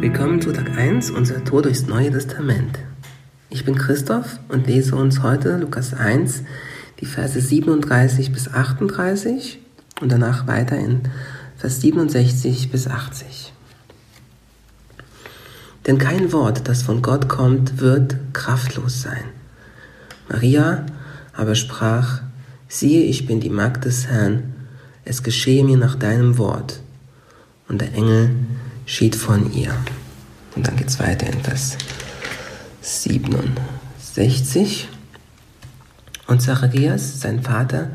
Willkommen zu Tag 1 unserer Tour durchs Neue Testament. Ich bin Christoph und lese uns heute Lukas 1, die Verse 37 bis 38 und danach weiter in Vers 67 bis 80. Denn kein Wort, das von Gott kommt, wird kraftlos sein. Maria aber sprach, siehe, ich bin die Magd des Herrn, es geschehe mir nach deinem Wort. Und der Engel schied von ihr. Und dann geht es weiter in Vers 67. Und Zacharias, sein Vater,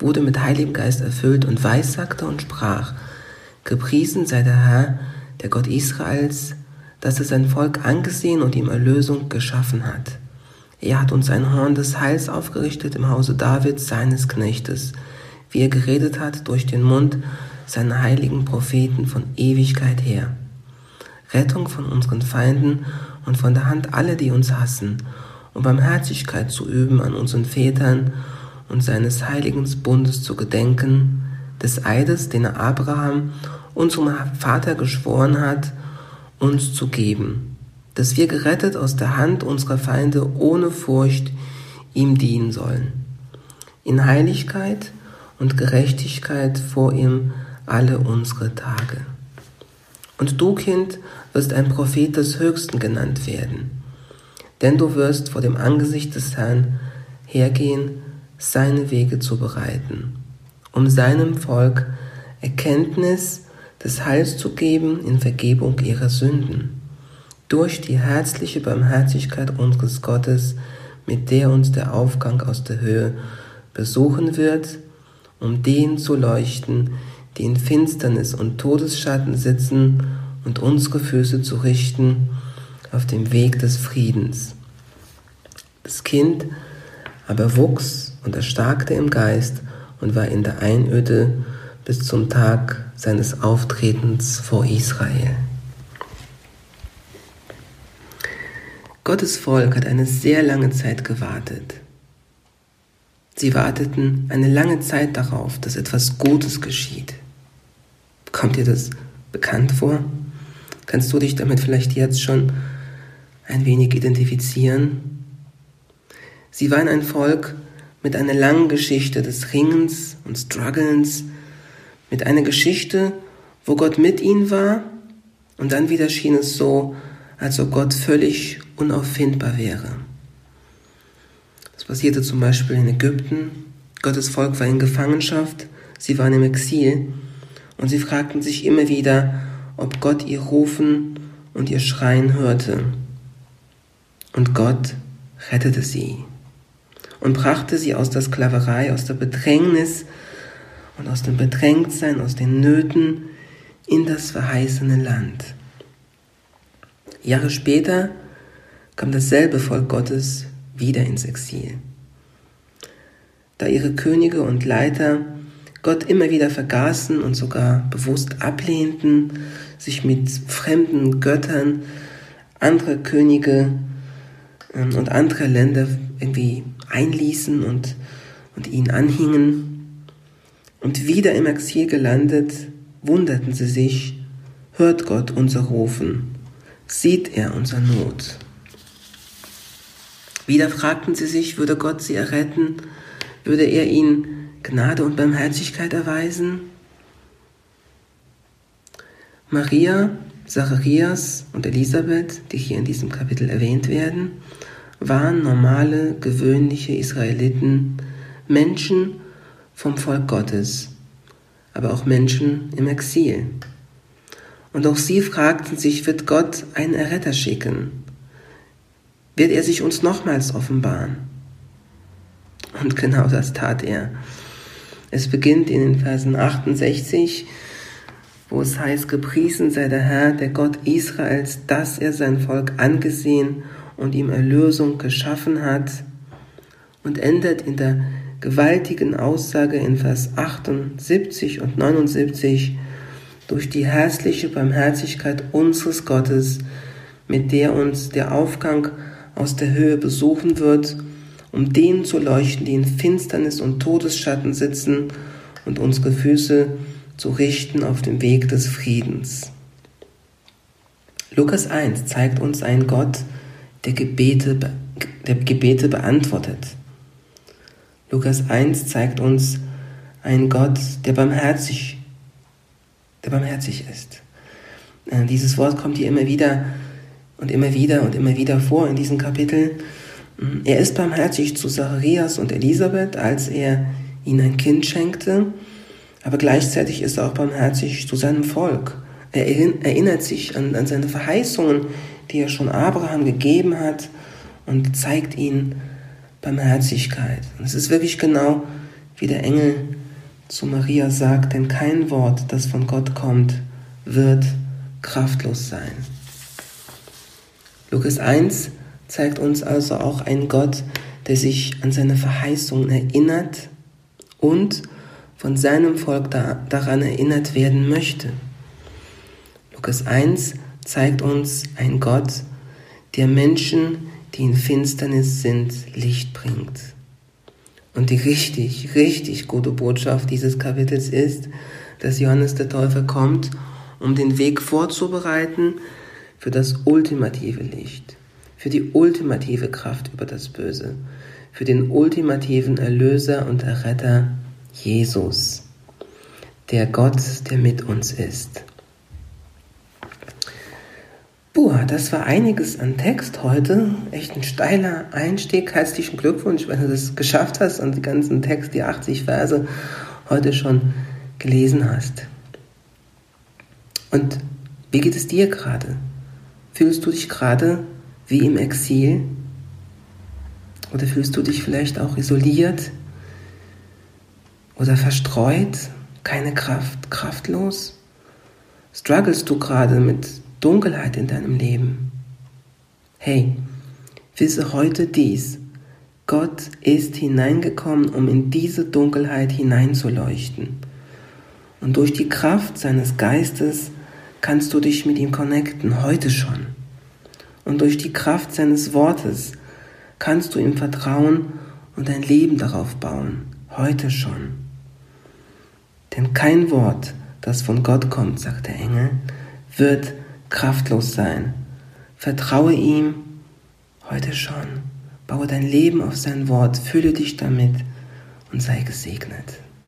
wurde mit Heiligem Geist erfüllt und weissagte und sprach, Gepriesen sei der Herr, der Gott Israels, dass er sein Volk angesehen und ihm Erlösung geschaffen hat. Er hat uns ein Horn des Heils aufgerichtet im Hause Davids, seines Knechtes, wie er geredet hat durch den Mund seiner heiligen Propheten von Ewigkeit her. Rettung von unseren Feinden und von der Hand aller, die uns hassen, um Barmherzigkeit zu üben an unseren Vätern und seines heiligen Bundes zu gedenken, des Eides, den er Abraham, unserem Vater, geschworen hat, uns zu geben, dass wir gerettet aus der Hand unserer Feinde ohne Furcht ihm dienen sollen. In Heiligkeit und Gerechtigkeit vor ihm alle unsere Tage. Und du, Kind, wirst ein Prophet des Höchsten genannt werden, denn du wirst vor dem Angesicht des Herrn hergehen, seine Wege zu bereiten, um seinem Volk Erkenntnis des Heils zu geben in Vergebung ihrer Sünden, durch die herzliche Barmherzigkeit unseres Gottes, mit der uns der Aufgang aus der Höhe besuchen wird, um den zu leuchten, die in Finsternis und Todesschatten sitzen und unsere Füße zu richten auf dem Weg des Friedens. Das Kind aber wuchs und erstarkte im Geist und war in der Einöde bis zum Tag seines Auftretens vor Israel. Gottes Volk hat eine sehr lange Zeit gewartet. Sie warteten eine lange Zeit darauf, dass etwas Gutes geschieht. Kommt dir das bekannt vor? Kannst du dich damit vielleicht jetzt schon ein wenig identifizieren? Sie waren ein Volk mit einer langen Geschichte des Ringens und Strugglens, mit einer Geschichte, wo Gott mit ihnen war und dann wieder schien es so, als ob Gott völlig unauffindbar wäre. Das passierte zum Beispiel in Ägypten. Gottes Volk war in Gefangenschaft, sie waren im Exil und sie fragten sich immer wieder, ob Gott ihr Rufen und ihr Schreien hörte. Und Gott rettete sie und brachte sie aus der Sklaverei, aus der Bedrängnis und aus dem Bedrängtsein, aus den Nöten in das verheißene Land. Jahre später kam dasselbe Volk Gottes wieder ins Exil. Da ihre Könige und Leiter Gott immer wieder vergaßen und sogar bewusst ablehnten, sich mit fremden Göttern anderer Könige ähm, und anderer Länder irgendwie einließen und, und ihnen anhingen. Und wieder im Exil gelandet, wunderten sie sich, hört Gott unser Rufen, sieht er unser Not. Wieder fragten sie sich, würde Gott sie erretten, würde er ihnen Gnade und Barmherzigkeit erweisen? Maria, Zacharias und Elisabeth, die hier in diesem Kapitel erwähnt werden, waren normale, gewöhnliche Israeliten, Menschen vom Volk Gottes, aber auch Menschen im Exil. Und auch sie fragten sich, wird Gott einen Erretter schicken? wird er sich uns nochmals offenbaren. Und genau das tat er. Es beginnt in den Versen 68, wo es heißt, gepriesen sei der Herr, der Gott Israels, dass er sein Volk angesehen und ihm Erlösung geschaffen hat. Und endet in der gewaltigen Aussage in Vers 78 und 79 durch die herzliche Barmherzigkeit unseres Gottes, mit der uns der Aufgang aus der Höhe besuchen wird, um denen zu leuchten, die in Finsternis und Todesschatten sitzen und unsere Füße zu richten auf dem Weg des Friedens. Lukas 1 zeigt uns einen Gott, der Gebete, der Gebete beantwortet. Lukas 1 zeigt uns einen Gott, der barmherzig, der barmherzig ist. Äh, dieses Wort kommt hier immer wieder und immer wieder und immer wieder vor in diesem Kapitel. Er ist barmherzig zu Zacharias und Elisabeth, als er ihnen ein Kind schenkte, aber gleichzeitig ist er auch barmherzig zu seinem Volk. Er erinnert sich an, an seine Verheißungen, die er schon Abraham gegeben hat und zeigt ihnen Barmherzigkeit. Und es ist wirklich genau, wie der Engel zu Maria sagt, denn kein Wort, das von Gott kommt, wird kraftlos sein. Lukas 1 zeigt uns also auch einen Gott, der sich an seine Verheißungen erinnert und von seinem Volk da, daran erinnert werden möchte. Lukas 1 zeigt uns einen Gott, der Menschen, die in Finsternis sind, Licht bringt. Und die richtig, richtig gute Botschaft dieses Kapitels ist, dass Johannes der Täufer kommt, um den Weg vorzubereiten für das ultimative Licht, für die ultimative Kraft über das Böse, für den ultimativen Erlöser und Erretter Jesus, der Gott, der mit uns ist. Boah, das war einiges an Text heute. Echt ein steiler Einstieg. Herzlichen Glückwunsch, wenn du das geschafft hast und die ganzen Text, die 80 Verse heute schon gelesen hast. Und wie geht es dir gerade? Fühlst du dich gerade wie im Exil? Oder fühlst du dich vielleicht auch isoliert oder verstreut? Keine Kraft, kraftlos? Strugglest du gerade mit Dunkelheit in deinem Leben. Hey, wisse heute dies. Gott ist hineingekommen, um in diese Dunkelheit hineinzuleuchten. Und durch die Kraft seines Geistes kannst du dich mit ihm connecten, heute schon. Und durch die Kraft seines Wortes kannst du ihm vertrauen und dein Leben darauf bauen, heute schon. Denn kein Wort, das von Gott kommt, sagt der Engel, wird kraftlos sein. Vertraue ihm heute schon. Baue dein Leben auf sein Wort, fülle dich damit und sei gesegnet.